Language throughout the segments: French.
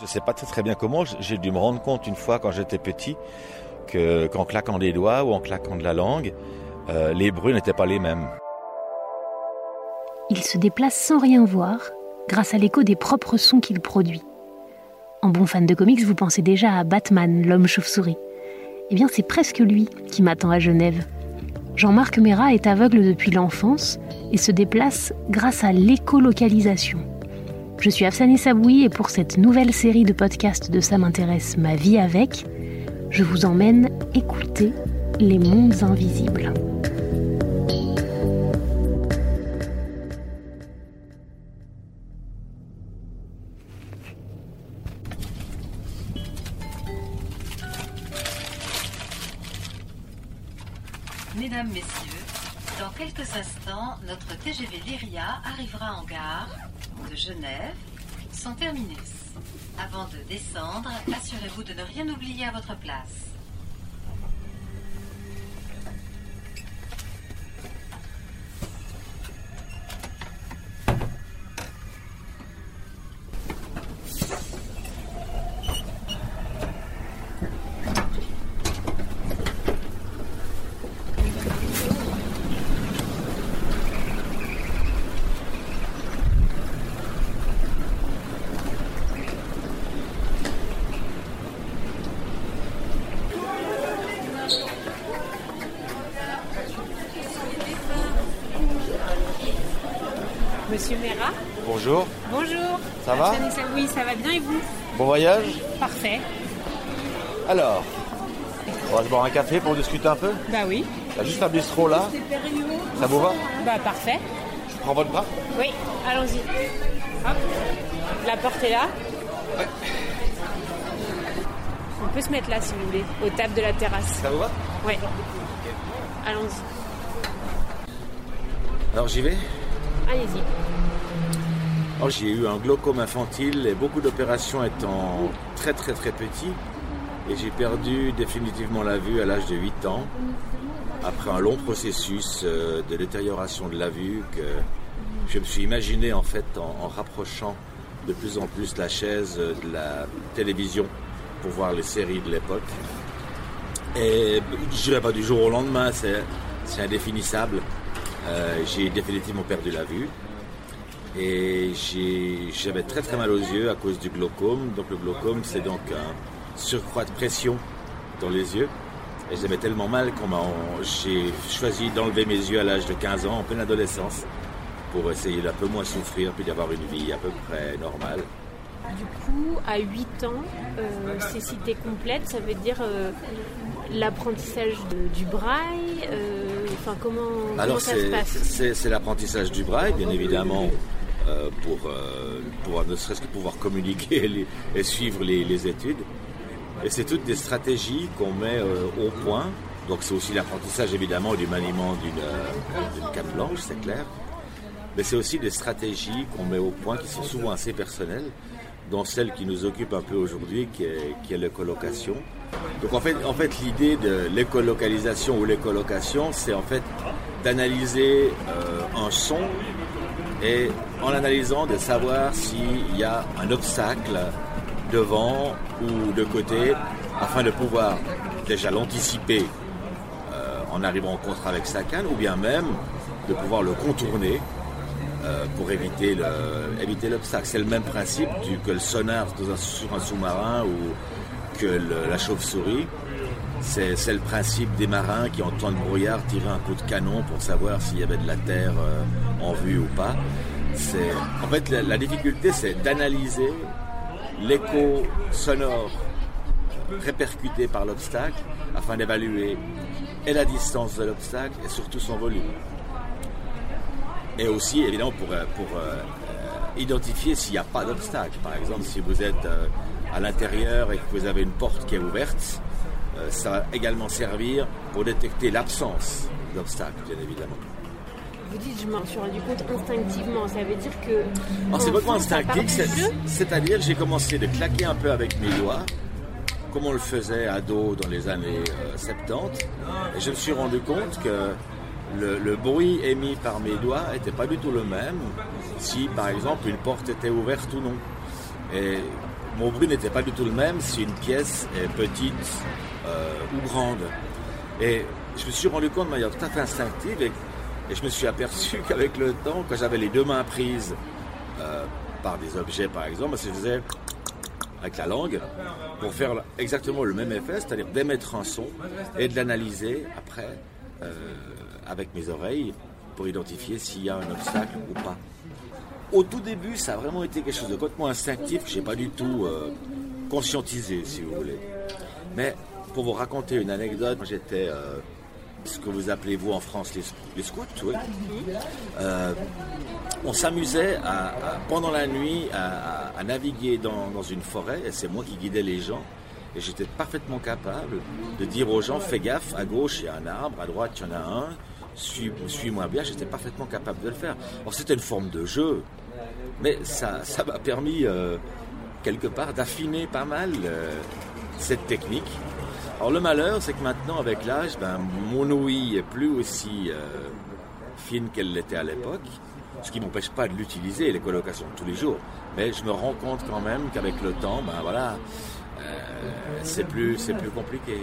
Je sais pas très, bien comment, j'ai dû me rendre compte une fois quand j'étais petit que qu'en claquant des doigts ou en claquant de la langue, euh, les bruits n'étaient pas les mêmes. Il se déplace sans rien voir, grâce à l'écho des propres sons qu'il produit. En bon fan de comics, vous pensez déjà à Batman, l'homme chauve-souris. Eh bien, c'est presque lui qui m'attend à Genève. Jean-Marc Mera est aveugle depuis l'enfance et se déplace grâce à l'écolocalisation. Je suis Afsane Saboui et pour cette nouvelle série de podcasts de Ça m'intéresse ma vie avec, je vous emmène écouter les mondes invisibles. Mesdames, Messieurs, dans quelques instants, notre TGV Lyria arrivera en gare de Genève, son terminus. Avant de descendre, assurez-vous de ne rien oublier à votre place. Bonjour, Bonjour. Ça va? Oui, ça va bien et vous? Bon voyage? Parfait. Alors, on va se boire un café pour discuter un peu? Bah oui. Il y a juste un bistrot là, ça vous va? Bah parfait. Je prends votre bras? Oui, allons-y. Hop. La porte est là. On peut se mettre là si vous voulez, aux tables de la terrasse. Ça vous va? Oui. Allons-y. Alors j'y vais? Allez-y. Alors, j'ai eu un glaucome infantile et beaucoup d'opérations étant très très très petit. Et j'ai perdu définitivement la vue à l'âge de 8 ans. Après un long processus euh, de détérioration de la vue que je me suis imaginé en fait en, rapprochant de plus en plus la chaise de la télévision pour voir les séries de l'époque. Et je dirais pas du jour au lendemain, c'est c'est indéfinissable. Euh, j'ai définitivement perdu la vue. Et j'avais très très mal aux yeux à cause du glaucome. Donc le glaucome, c'est donc un surcroît de pression dans les yeux. Et j'avais tellement mal qu'on j'ai choisi d'enlever mes yeux à l'âge de 15 ans, en pleine adolescence, pour essayer d'un peu moins souffrir, puis d'avoir une vie à peu près normale. Du coup, à 8 ans, euh, cécité complète, ça veut dire euh, l'apprentissage du braille. euh, Enfin, comment, comment Alors ça se passe? c'est l'apprentissage du braille, bien évidemment, euh, pour, euh, pour ne serait-ce que pouvoir communiquer et, suivre les, études. Et c'est toutes des stratégies qu'on met euh, au point. Donc c'est aussi l'apprentissage évidemment du maniement d'une, canne blanche, c'est clair. Mais c'est aussi des stratégies qu'on met au point qui sont souvent assez personnelles, dont celle qui nous occupe un peu aujourd'hui, qui est, qui est l'écolocation. Donc en fait, en fait l'idée de l'écolocalisation ou l'écolocation, c'est en fait d'analyser un son et en l'analysant de savoir s'il y a un obstacle devant ou de côté afin de pouvoir déjà l'anticiper euh, en arrivant en contre avec sa canne ou bien même de pouvoir le contourner euh, pour éviter le- éviter l'obstacle. C'est le même principe que le sonar sur un sous-marin ou que la chauve-souris. C'est le principe des marins qui, en temps de brouillard, tiraient un coup de canon pour savoir s'il y avait de la terre euh, en vue ou pas. En fait, la, difficulté, c'est d'analyser l'écho sonore répercuté par l'obstacle afin d'évaluer et la distance de l'obstacle et surtout son volume. Et aussi, évidemment, pour, euh, euh, identifier s'il n'y a pas d'obstacle. Par exemple, si vous êtes à l'intérieur et que vous avez une porte qui est ouverte, ça va également servir pour détecter l'absence d'obstacle, bien évidemment. Vous dites, je m'en suis rendu compte instinctivement. Ça veut dire que. Alors, c'est part instinctif, c'est-à-dire j'ai commencé de claquer un peu avec mes doigts, comme on le faisait ado dans les années euh, 70, et je me suis rendu compte que le, le bruit émis par mes doigts n'était pas du tout le même si, par exemple, une porte était ouverte ou non. Et mon bruit n'était pas du tout le même si une pièce est petite euh, ou grande. Et je me suis rendu compte de manière tout à fait instinctive et, je me suis aperçu qu'avec le temps, quand j'avais les deux mains prises euh, par des objets par exemple, je faisais avec la langue pour faire exactement le même effet, c'est-à-dire d'émettre un son et de l'analyser après euh, avec mes oreilles pour identifier s'il y a un obstacle ou pas. Au tout début, ça a vraiment été quelque chose de complètement instinctif que je n'ai pas du tout euh, conscientisé, si vous voulez. Mais pour vous raconter une anecdote, j'étais euh, ce que vous appelez vous en France les, les scouts. Euh, on s'amusait pendant la nuit à, naviguer dans, une forêt, et c'est moi qui guidais les gens. Et j'étais parfaitement capable de dire aux gens fais gaffe, à gauche il y a un arbre, à droite il y en a un, suis- suis-moi bien. J'étais parfaitement capable de le faire. C'était une forme de jeu, mais ça m'a permis euh, quelque part d'affiner pas mal cette technique. Alors le malheur, c'est que maintenant, avec l'âge, ben, mon ouïe est plus aussi euh, fine qu'elle l'était à l'époque, ce qui m'empêche pas de l'utiliser, les colocations tous les jours. Mais je me rends compte quand même qu'avec le temps, ben voilà, euh, c'est plus, c'est plus compliqué.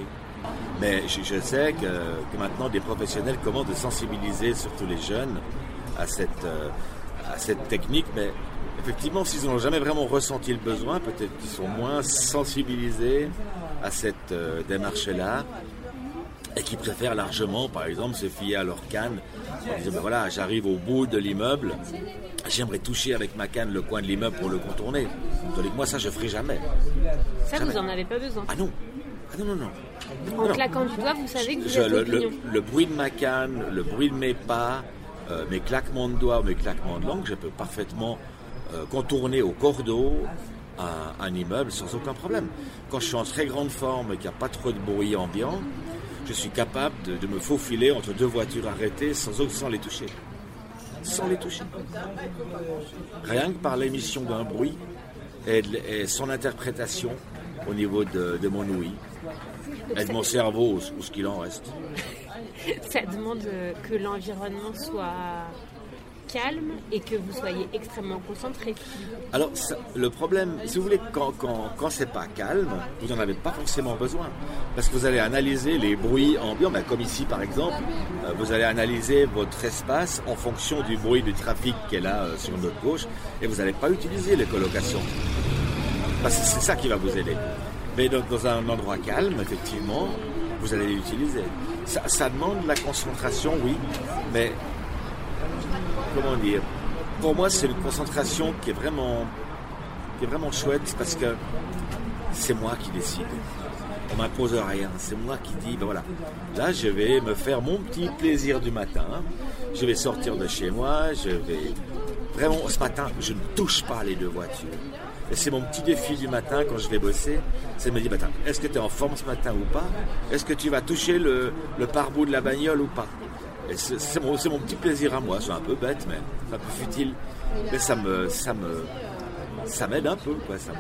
Mais je, je sais que, que maintenant des professionnels commencent de sensibiliser surtout les jeunes à cette, euh, à cette technique, mais effectivement, s'ils n'ont jamais vraiment ressenti le besoin, peut-être qu'ils sont moins sensibilisés à cette euh, démarche-là et qui préfèrent largement, par exemple, se fier à leur canne en disant, ben voilà, j'arrive au bout de l'immeuble, j'aimerais toucher avec ma canne le coin de l'immeuble pour le contourner. Tandis que moi, ça, je ferai jamais. Ça, Jamais. vous en avez pas besoin. Ah non Ah non, non, non. En non. claquant du doigt, vous savez que vous Je- êtes le, l'opinion. le- le bruit de ma canne, le bruit de mes pas, euh, mes claquements de doigts, mes claquements de langue, je peux parfaitement euh, contourner au cordeau un, immeuble sans aucun problème. Quand je suis en très grande forme et qu'il n'y a pas trop de bruit ambiant, je suis capable de, me faufiler entre deux voitures arrêtées sans, les toucher. Sans les toucher. Rien que par l'émission d'un bruit et, son interprétation au niveau de, de mon ouïe et de mon cerveau, ou, ou ce qu'il en reste. Ça demande euh, que l'environnement soit calme et que vous soyez extrêmement concentré. Alors, le problème, si vous voulez, quand, quand, quand c'est pas calme, vous n'en avez pas forcément besoin. Parce que vous allez analyser les bruits ambiants, ben, comme ici par exemple, euh, vous allez analyser votre espace en fonction du bruit du trafic qui est là sur notre gauche, et vous n'allez pas utiliser les colocations. Parce que c'est ça qui va vous aider. Mais donc, dans un endroit calme, effectivement, vous allez l'utiliser. Ça, demande de la concentration, oui, mais comment dire Pour moi, c'est une concentration qui est vraiment, qui est vraiment chouette parce que c'est moi qui décide. On m'impose rien. C'est moi qui dis, ben voilà, là, je vais me faire mon petit plaisir du matin. Je vais sortir de chez moi. Je vais vraiment, ce matin, je ne touche pas les deux voitures. Et c'est mon petit défi du matin quand je vais bosser, c'est de me dire, ben, est-ce que tu es en forme ce matin ou pas? Est-ce que tu vas toucher le, le pare-bout de la bagnole ou pas? C'est mon, petit plaisir à moi, c'est un peu bête, mais un peu futile. Mais ça me, ça me, ça m'aide un peu, quoi. Ça me,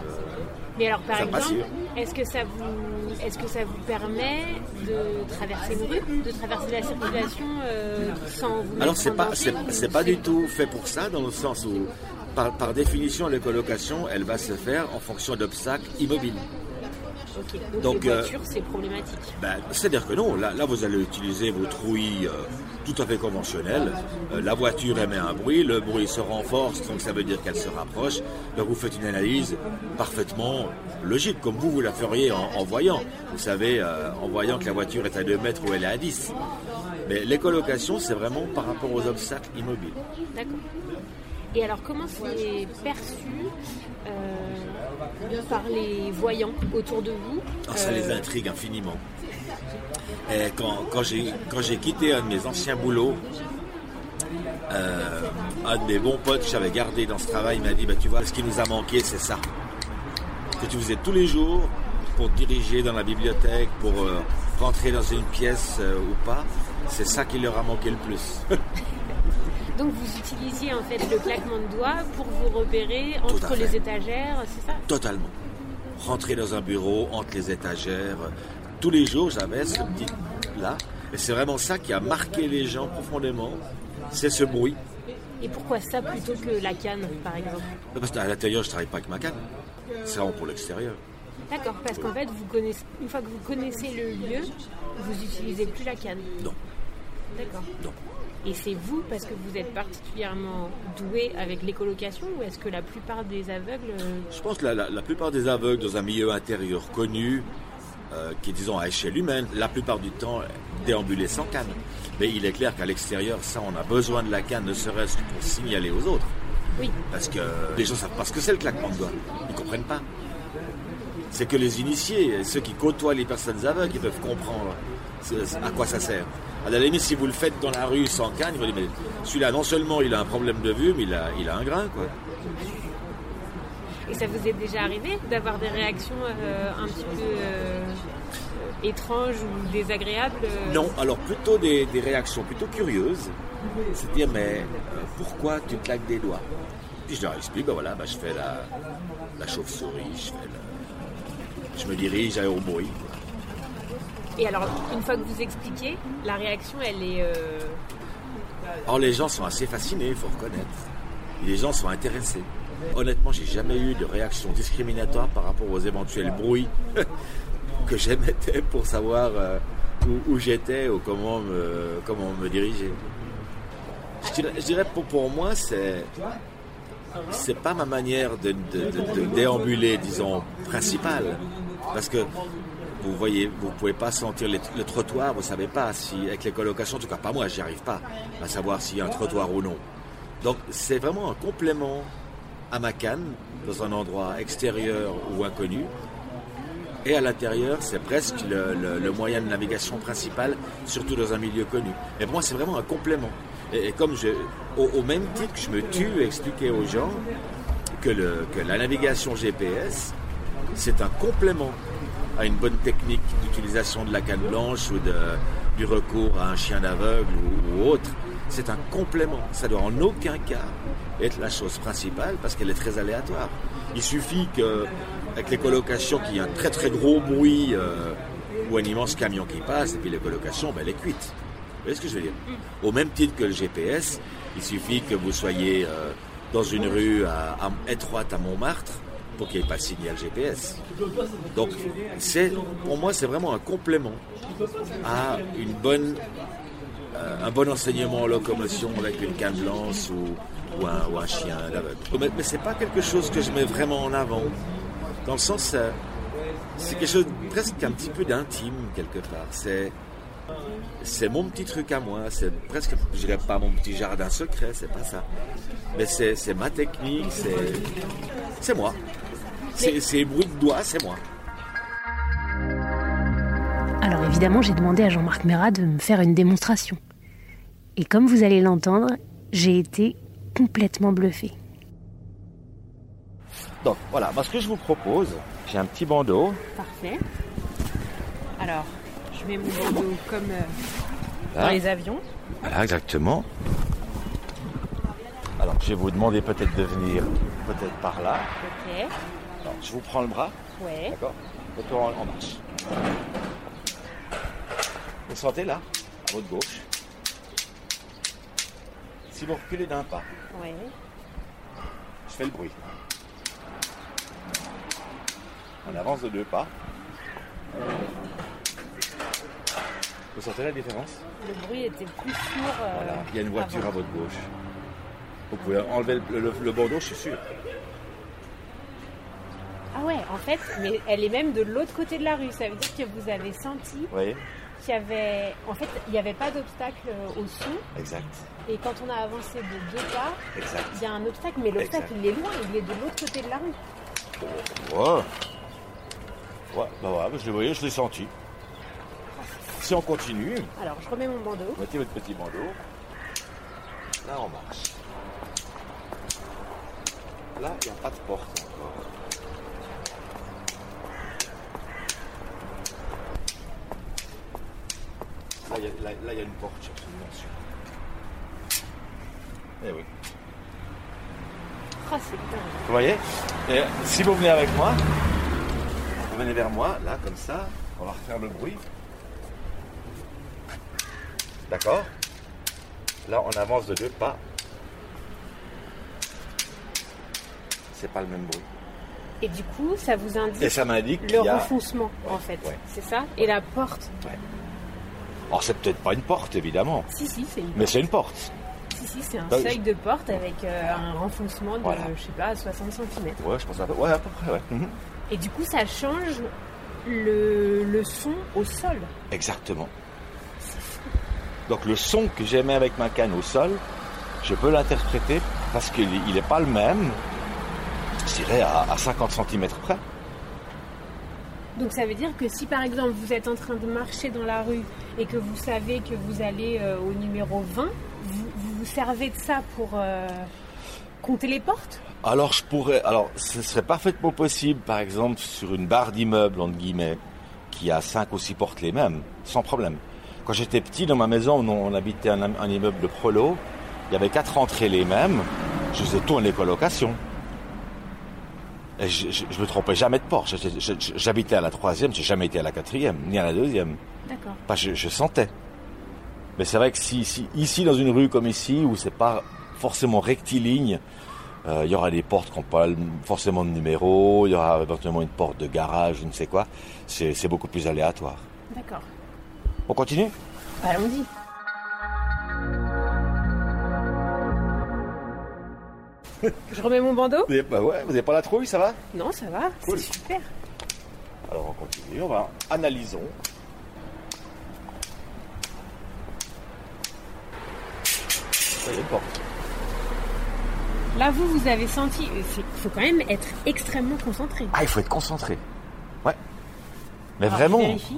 Mais alors, par exemple, est-ce que ça vous, est-ce que ça vous permet de traverser une rue, de traverser la circulation euh, sans vous Alors c'est pas, c'est, pas du tout fait pour ça, dans le sens où, par, par définition, la colocation, elle va se faire en fonction d'obstacles immobiles. Donc, Donc, les euh, voitures, c'est problématique. Ben, c'est-à-dire que non, là, là vous allez utiliser votre ouïe euh, tout à fait conventionnelle. Euh, la voiture émet un bruit, le bruit se renforce, donc ça veut dire qu'elle se rapproche. Donc vous faites une analyse parfaitement logique, comme vous, vous la feriez en, en voyant. Vous savez, en voyant que la voiture est à 2 mètres ou elle est à 10. Mais les colocations, c'est vraiment par rapport aux obstacles immobiles. D'accord. Et alors, comment c'est perçu euh, par les voyants autour de vous Ah, ça Euh, les intrigue infiniment. Et quand, quand j'ai quitté un de mes anciens boulots, euh, un de mes bons potes que j'avais gardé dans ce travail m'a dit bah, Tu vois, ce qui nous a manqué, c'est ça. Que tu faisais tous les jours pour diriger dans la bibliothèque, pour euh, rentrer dans une pièce euh, ou pas. C'est ça qui leur a manqué le plus. Donc, vous utilisiez en fait le claquement de doigts pour vous repérer entre les étagères, c'est ça? Totalement. Rentrer dans un bureau, entre les étagères. Tous les jours, j'avais ce petit là. Et c'est vraiment ça qui a marqué les gens profondément. C'est ce bruit. Et pourquoi ça plutôt que la canne, par exemple? Parce qu'à l'intérieur, je travaille pas avec ma canne. C'est vraiment pour l'extérieur. D'accord, parce qu'en fait, vous connaissez, une fois que vous connaissez le lieu, vous n'utilisez plus la canne. Non. D'accord. Non. Et c'est vous parce que vous êtes particulièrement doué avec l'écolocation ou est-ce que la plupart des aveugles... euh, Je pense que la, la- la plupart des aveugles dans un milieu intérieur connu, euh, qui est disons à échelle humaine, la plupart du temps déambulaient sans canne. Mais il est clair qu'à l'extérieur, ça, on a besoin de la canne, ne serait-ce que pour signaler aux autres. Oui, Parce que les gens savent pas ce que c'est le claquement de doigts. Ils comprennent pas. C'est que les initiés, ceux qui côtoient les personnes aveugles, ils peuvent comprendre à quoi ça sert. À la limite, si vous le faites dans la rue sans canne, vont dire, mais celui-là, non seulement il a un problème de vue, mais il a, il a un grain, quoi. et ça vous est déjà arrivé d'avoir des réactions euh, un petit peu euh, étranges ou désagréables euh, Non, alors plutôt des, des réactions plutôt curieuses. C'est dire, mais euh, pourquoi tu claques des doigts? Puis je leur explique, ben voilà, ben je fais la, la chauve-souris, je fais le- Je me dirige au bruit. Et alors, une fois que vous expliquez, la réaction, elle est... euh, Alors les gens sont assez fascinés, il faut reconnaître. Les gens sont intéressés. Honnêtement, j'ai jamais eu de réaction discriminatoire par rapport aux éventuels bruits que j'émettais pour savoir euh, où, j'étais ou comment me, diriger. Je dirais, je pour, moi, c'est c'est pas ma manière de- de déambuler, disons, principale. Parce que vous voyez, vous pouvez pas sentir le trottoir, vous savez pas si, avec les colocations, en tout cas pas moi, j'y arrive pas à savoir s'il y a un trottoir ou non. Donc c'est vraiment un complément à ma canne, dans un endroit extérieur ou inconnu. Et à l'intérieur, c'est presque le, moyen de navigation principal, surtout dans un milieu connu. Et pour moi, c'est vraiment un complément. Et, comme je, au, même titre je me tue à expliquer aux gens que, que la navigation GPS, c'est un complément à une bonne technique d'utilisation de la canne blanche ou de, du recours à un chien d'aveugle ou, ou autre. C'est un complément. Ça doit en aucun cas être la chose principale parce qu'elle est très aléatoire. Il suffit que, avec les colocations, qu'il y ait un très très gros bruit euh, ou un immense camion qui passe et puis les colocations, ben, elle est cuite. Vous voyez ce que je veux dire? Au même titre que le GPS, il suffit que vous soyez euh, dans une rue à- à- étroite à Montmartre pour qu'il n'y ait pas de signal GPS. Donc, pour moi, c'est vraiment un complément à une bonne, euh, un bon enseignement en locomotion avec une canne blanche ou, ou, un, chien. Mais, mais c'est pas quelque chose que je mets vraiment en avant. Dans le sens, euh, c'est quelque chose presque un petit peu d'intime quelque part. C'est, c'est mon petit truc à moi. C'est presque, je dirais pas mon petit jardin secret, c'est pas ça. Mais c'est, c'est ma technique, c'est, c'est moi. C'est, bruit de doigts, c'est moi. Alors évidemment, j'ai demandé à Jean-Marc Merat de me faire une démonstration. Et comme vous allez l'entendre, j'ai été complètement bluffé. Donc voilà, moi ce que je vous propose, j'ai un petit bandeau. Parfait. Alors, je mets mon bandeau comme euh, Là. dans les avions. Voilà, exactement. Alors, je vais vous demander peut-être de venir peut-être par là. Ok. Alors, je vous prends le bras, Ouais. d'accord Retour en, en marche. Vous sentez là, à votre gauche? Si vous reculez d'un pas, Ouais. je fais le bruit. On avance de deux pas. Vous sentez la différence Le bruit était plus sourd. euh, Voilà, il y a une voiture avant. à votre gauche. Vous pouvez enlever le, le- le bandeau, je suis sûr. Ah ouais, en fait, mais elle est même de l'autre côté de la rue. Ça veut dire que vous avez senti qu'il y avait. En fait, il n'y avait pas d'obstacle euh, au son. Exact, Et quand on a avancé de deux pas, exact. il y a un obstacle. Mais l'obstacle, il est loin. Il est de l'autre côté de la rue. Ouais. Ouais, bah ouais, je l'ai voyais, je l'ai senti. Si on continue, Alors, je remets mon bandeau. mettez votre petit bandeau. Là, on marche. Là, il n'y a pas de porte encore. Là, il y, a- y une porte, je suis absolument sûr. Eh oui. Ah, c'est. Vous voyez? Et si vous venez avec moi, vous venez vers moi, là, comme ça, on va refaire le bruit. D'accord Là, on avance de deux pas. C'est pas le même bruit. Et du coup, ça vous indique Et ça m'indique le a... renfoncement, en fait. ouais. C'est ça Et la porte Alors c'est peut-être pas une porte, évidemment, Si, si, c'est une mais c'est une porte. Si, si, c'est un Bah, seuil de porte avec euh, un renfoncement de, Voilà. je sais pas, 60 cm. Ouais, je pense à peu, ouais, à peu près, ouais. Mhm. Et du coup, ça change le, le son au sol. Exactement. Donc le son que j'émets avec ma canne au sol, je peux l'interpréter parce qu'il n'est pas le même, je dirais à, à 50 cm près. Donc ça veut dire que si par exemple vous êtes en train de marcher dans la rue et que vous savez que vous allez euh, au numéro 20, vous, vous vous servez de ça pour euh, compter les portes? Alors je pourrais, alors ce serait parfaitement possible, par exemple sur une barre d'immeuble entre guillemets, qui a cinq ou six portes les mêmes, sans problème. Quand j'étais petit dans ma maison, on, on habitait un, un immeuble de Prolo, il y avait quatre entrées les mêmes, je faisais tourner les colocations. Et je, je, je me trompais jamais de porte. J'habitais à la troisième, j'ai jamais été à la quatrième, ni à la deuxième. D'accord. Je, je sentais. Mais c'est vrai que si, si- ici, dans une rue comme ici, où c'est pas forcément rectiligne, euh, il y aura des portes qui n'ont pas forcément de numéro, il y aura éventuellement une porte de garage, je ne sais quoi. C'est beaucoup plus aléatoire. D'accord. On continue Allons-y. Je remets mon bandeau vous n'avez bah ouais, vous avez pas la trouille, ça va Non, ça va, Cool. c'est super. Alors on continue, on va analysons. Ça y est, une porte. Là, vous, vous avez senti. Il faut quand même être extrêmement concentré. Ah, il faut être concentré. Ouais. Mais Alors, vraiment. je vérifie.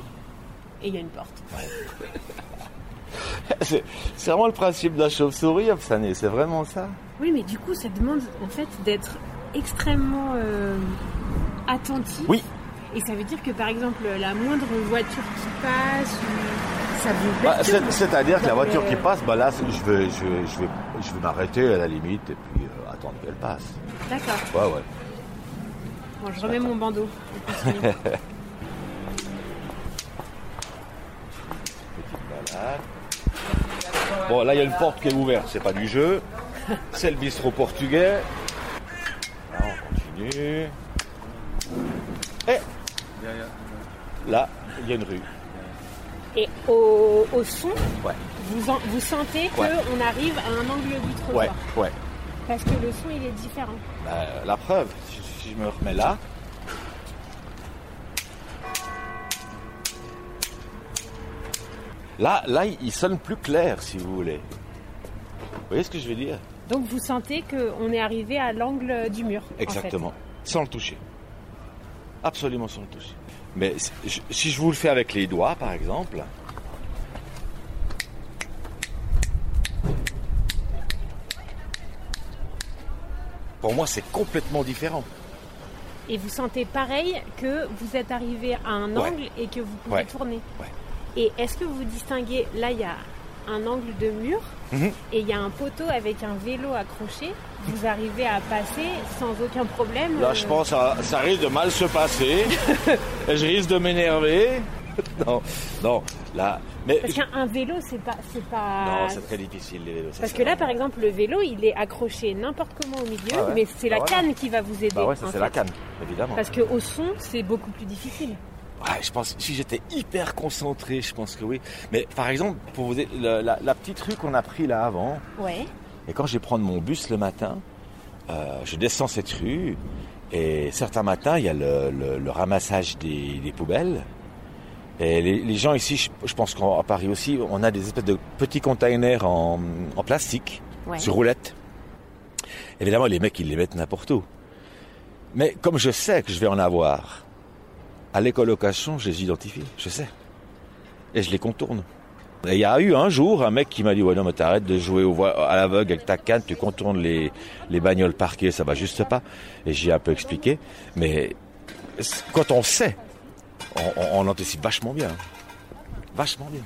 Et il y a une porte. C'est vraiment le principe de la chauve-souris, Afsané, c'est vraiment ça. Oui, mais du coup, ça demande en fait d'être extrêmement euh, attentif. Oui. Et ça veut dire que par exemple, la moindre voiture qui passe, ça vous Bah, C'est-à-dire que la voiture le- qui passe, bah là, c'est- je vais, je vais, je vais, je vais m'arrêter à la limite et puis euh, attendre qu'elle passe. D'accord. Ouais, ouais. Bon, je remets mon bandeau. Balade. Bon, là, il y a une porte qui est ouverte, c'est pas du jeu. C'est le bistrot portugais. Là, on continue. Et là, il y a une rue. Et au, au son, Ouais, vous, en- vous sentez qu'on Ouais. arrive à un angle du trottoir. ouais, ouais. Parce que le son, il est différent. Bah, la preuve, si je me remets là. Là, là, il sonne plus clair, si vous voulez. Vous voyez ce que je veux dire? Donc vous sentez qu'on est arrivé à l'angle du mur. en fait. Exactement. Sans le toucher. Absolument sans le toucher. Mais si je- vous le fais avec les doigts, par exemple. Pour moi, c'est complètement différent. Et vous sentez pareil que vous êtes arrivé à un Ouais. angle et que vous pouvez Ouais. tourner. Ouais. Et est-ce que vous distinguez, là il y a un angle de mur Mhm. et il y a un poteau avec un vélo accroché, vous arrivez à passer sans aucun problème Là, euh, je pense que ça, ça risque de mal se passer. je risque de m'énerver. non, non, là. Mais Parce qu'un un vélo, c'est pas, c'est pas. non, c'est très difficile les vélos. Parce que là, par exemple, le vélo, il est accroché n'importe comment au milieu, Ah ouais. mais c'est la Bah canne qui va vous aider. Bah ouais, c'est la canne, évidemment. Parce qu'au son, c'est beaucoup plus difficile. Ouais, je pense si j'étais hyper concentré, je pense que oui. Mais par exemple, pour vous dire, la, la petite rue qu'on a pris là avant, Ouais. et quand je vais prendre mon bus le matin, euh, je descends cette rue, et certains matins, il y a le, le- le ramassage des, des poubelles. Et les, les gens ici, je, je pense qu'à Paris aussi, on a des espèces de petits containers en, en plastique, Ouais. sur roulette. Évidemment, les mecs, ils les mettent n'importe où. Mais comme je sais que je vais en avoir, à l'écolocation, je les identifie, je sais. Et je les contourne. Et il y a eu un jour un mec qui m'a dit Ouais, non, mais t'arrêtes de jouer au à l'aveugle avec ta canne, tu contournes les, les bagnoles parquées, ça va juste pas. Et j'ai un peu expliqué. Mais quand on sait, on, on- anticipe vachement bien. Vachement bien.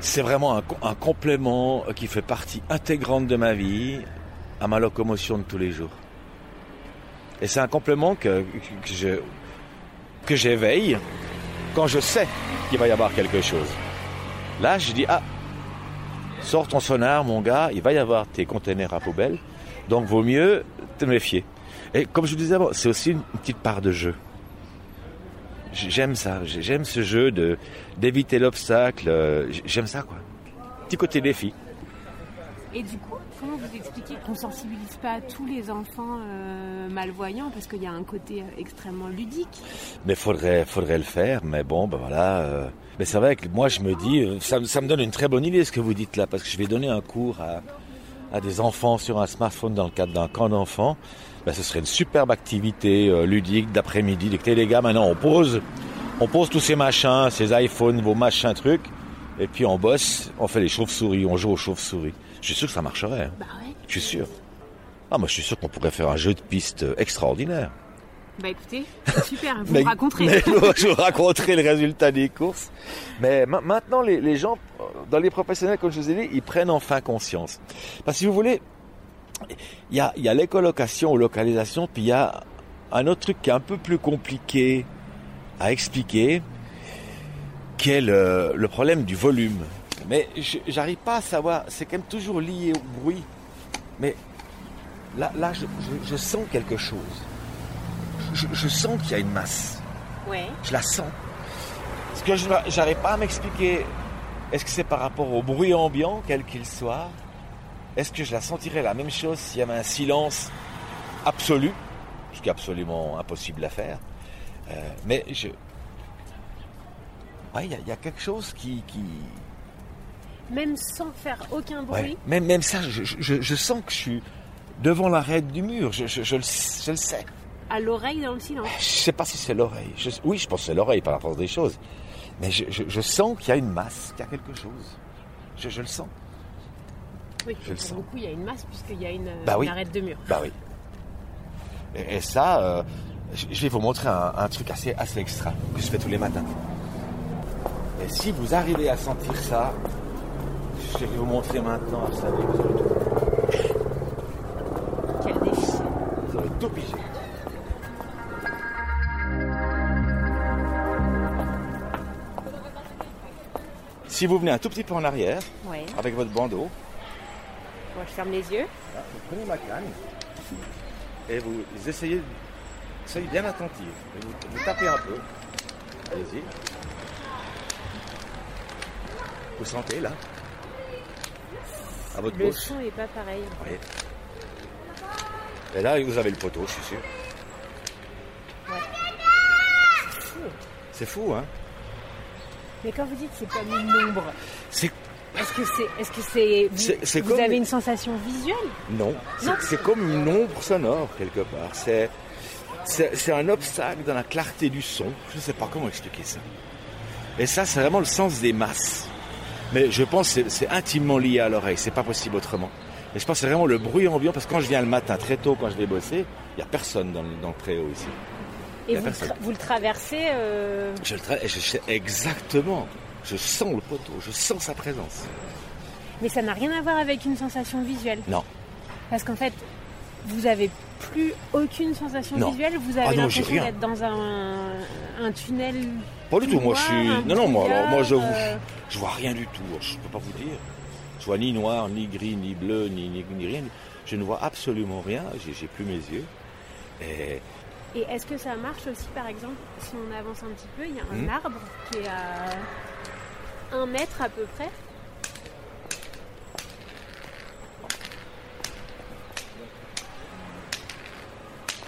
C'est vraiment un complément qui fait partie intégrante de ma vie, à ma locomotion de tous les jours. Et c'est un complément que, que je que j'éveille quand je sais qu'il va y avoir quelque chose. Là, je dis, ah, sors ton sonar, mon gars, il va y avoir tes containers à poubelle, donc vaut mieux te méfier. Et comme je vous disais avant, c'est aussi une petite part de jeu. J'aime ça, j'aime ce jeu d'éviter l'obstacle, euh, j'aime ça quoi. Petit côté défi. Et du coup, comment vous expliquez qu'on sensibilise pas tous les enfants euh, malvoyants? Parce qu'il y a un côté euh, extrêmement ludique Mais faudrait faudrait le faire, mais bon ben voilà. Mais c'est vrai que moi je me dis, ça, me donne une très bonne idée ce que vous dites là, parce que je vais donner un cours à, des enfants sur un smartphone dans le cadre d'un camp d'enfants ben, ce serait une superbe activité euh, ludique d'après-midi. Écoutez les gars, maintenant on pose, on pose tous ces machins, ces iPhones, vos machins trucs, et puis on bosse, on fait les chauves-souris, on joue aux chauves-souris. Je suis sûr que ça marcherait. Hein. Bah ouais. Je suis sûr. Ah moi je suis sûr qu'on pourrait faire un jeu de piste extraordinaire. Bah écoutez, super, vous me raconterez. je vous raconterai le résultat des courses. Mais maintenant, les, les, gens, dans les professionnels, comme je vous ai dit, ils prennent enfin conscience. Parce que si vous voulez, il y a, y a l'écolocation ou localisation, puis il y a un autre truc qui est un peu plus compliqué à expliquer, qui est le, problème du volume. Mais j'arrive pas à savoir, c'est quand même toujours lié au bruit. Mais là, là je, sens quelque chose. Je, sens qu'il y a une masse. Ouais. Je la sens. Ce que je n'arrive pas à m'expliquer, est-ce que c'est par rapport au bruit ambiant, quel qu'il soit? Est-ce que je la sentirais la même chose s'il y avait un silence absolu, ce qui est absolument impossible à faire. Euh, mais je, il y, a quelque chose qui, même sans faire aucun bruit. même, même ça, je, sens que je suis devant l'arête du mur. Je, le, sais. À l'oreille dans le silence. Je sais pas si c'est l'oreille. oui, je pense que c'est l'oreille par la force des choses. Mais je, sens qu'il y a une masse, qu'il y a quelque chose. je le sens. Oui, je pour beaucoup, il y a une masse puisqu'il y a une, bah arête de mur. Bah oui. Et, ça, euh, je vais vous montrer un, truc assez, assez extra que je fais tous les matins. Et si vous arrivez à sentir ça, je vais vous montrer maintenant, vous savez, vous allez tout. Quel défi. Vous allez tout piger. Si vous venez un tout petit peu en arrière, avec votre bandeau, moi, je ferme les yeux. vous prenez ma canne et vous essayez, soyez bien attentif. Vous, tapez un peu. Allez-y. Vous sentez là à votre Le son n'est pas pareil. Oui. Et là, vous avez le poteau, je suis sûr. Ouais. C'est fou. Fou, hein Mais quand vous dites c'est comme une ombre, c'est est-ce que c'est, est-ce que c'est, vous, avez une sensation visuelle? Non, c'est comme une ombre sonore quelque part. C'est, c'est, un obstacle dans la clarté du son. Je ne sais pas comment expliquer ça. Et ça, c'est vraiment le sens des masses. Mais je pense que c'est, intimement lié à l'oreille. C'est pas possible autrement. Et je pense que c'est vraiment le bruit ambiant parce que quand je viens le matin très tôt, quand je vais bosser, il n'y a personne dans le, dans préau ici. Et vous, vous, le traversez euh... Je le traverse exactement. Je sens le poteau, je sens sa présence. Mais ça n'a rien à voir avec une sensation visuelle. Non. Parce qu'en fait, vous avez plus aucune sensation visuelle, vous avez ah l'impression d'être dans un, tunnel. Pas du tout, moi je suis. Non, non, moi, alors, moi je, je vois rien du tout, je peux pas vous dire. Je vois ni noir, ni gris, ni bleu, ni, ni, rien. Je ne vois absolument rien, j'ai plus mes yeux. Et, et est-ce que ça marche aussi, par exemple, si on avance un petit peu, il y a un hmm. arbre qui est à un mètre à peu près?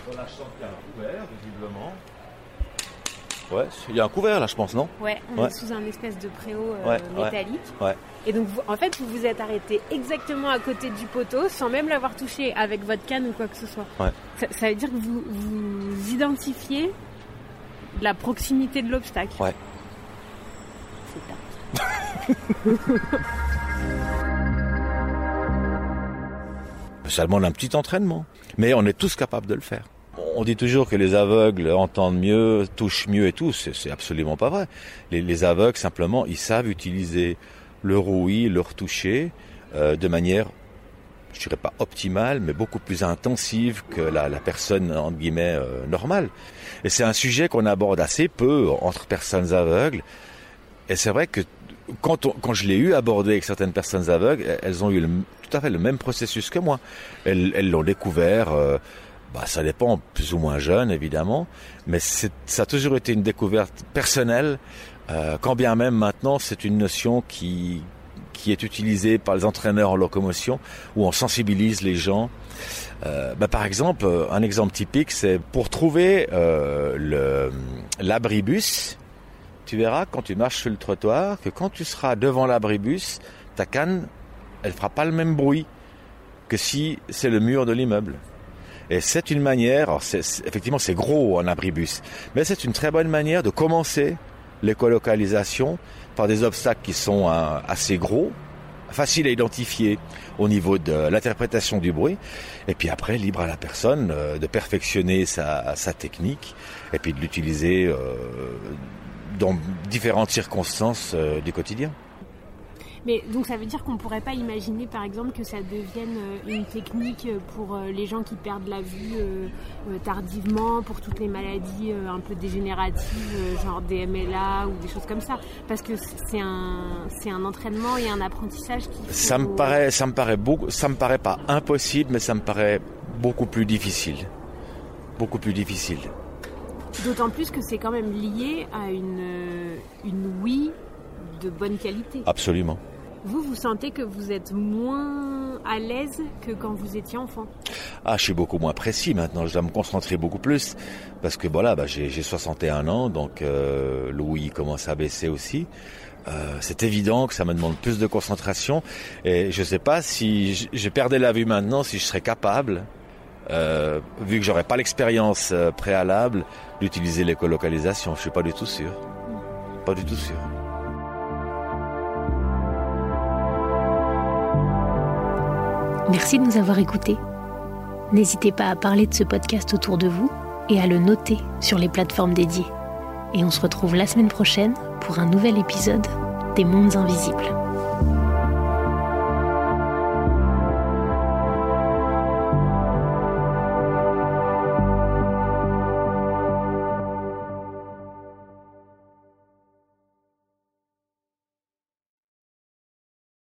Voilà, je sens qu'il y a un couvert, visiblement. Ouais, il y a un couvert là, je pense, non Ouais, on est sous un espèce de préau euh, métallique. Ouais. Et donc, en fait, vous vous êtes arrêté exactement à côté du poteau sans même l'avoir touché avec votre canne ou quoi que ce soit. Ouais. Ça, veut dire que vous, vous identifiez la proximité de l'obstacle. Ouais. Ça demande un petit entraînement. Mais on est tous capables de le faire. On dit toujours que les aveugles entendent mieux, touchent mieux et tout. C'est absolument pas vrai. Les, aveugles, simplement, ils savent utiliser le rouille, leur toucher euh, de manière, je dirais pas optimale, mais beaucoup plus intensive que la, personne, entre guillemets, euh, normale. Et c'est un sujet qu'on aborde assez peu entre personnes aveugles. Et c'est vrai que quand, quand je l'ai eu abordé avec certaines personnes aveugles, elles ont eu tout à fait le même processus que moi. Elles l'ont découvert euh, bah, ça dépend, plus ou moins jeune évidemment, mais ça a toujours été une découverte personnelle, euh, quand bien même maintenant c'est une notion qui, qui est utilisée par les entraîneurs en locomotion, où on sensibilise les gens. Euh, bah, par exemple, un exemple typique, c'est pour trouver euh, l'abribus, tu verras quand tu marches sur le trottoir que quand tu seras devant l'abribus, ta canne, elle fera pas le même bruit que si c'est le mur de l'immeuble. Et c'est une manière, effectivement c'est gros un abribus, mais c'est une très bonne manière de commencer l'écolocalisation par des obstacles qui sont euh, assez gros, faciles à identifier au niveau de l'interprétation du bruit, et puis après libre à la personne euh, de perfectionner sa, technique et puis de l'utiliser euh, dans différentes circonstances du quotidien. Mais donc ça veut dire qu'on ne pourrait pas imaginer par exemple que ça devienne euh, une technique pour euh, les gens qui perdent la vue euh, tardivement, pour toutes les maladies un peu dégénératives, genre des MLA ou des choses comme ça. Parce que c'est un, c'est un entraînement et un apprentissage qui. Ça me paraît, ça me paraît beaucoup, ça me paraît pas impossible, mais ça me paraît beaucoup plus difficile. Beaucoup plus difficile. D'autant plus que c'est quand même lié à une, une oui de bonne qualité. Absolument. Vous, vous sentez que vous êtes moins à l'aise que quand vous étiez enfant? Ah, je suis beaucoup moins précis maintenant. Je dois me concentrer beaucoup plus parce que voilà, bah, j'ai 61 ans, donc euh, l'ouïe commence à baisser aussi. Euh, c'est évident que ça me demande plus de concentration et je ne sais pas si je, perdais la vue maintenant, si je serais capable, euh, vu que j'aurais pas l'expérience préalable, d'utiliser l'écolocalisation. Je suis pas du tout sûr. Pas du tout sûr. Merci de nous avoir écoutés. N'hésitez pas à parler de ce podcast autour de vous et à le noter sur les plateformes dédiées. Et on se retrouve la semaine prochaine pour un nouvel épisode des Mondes Invisibles.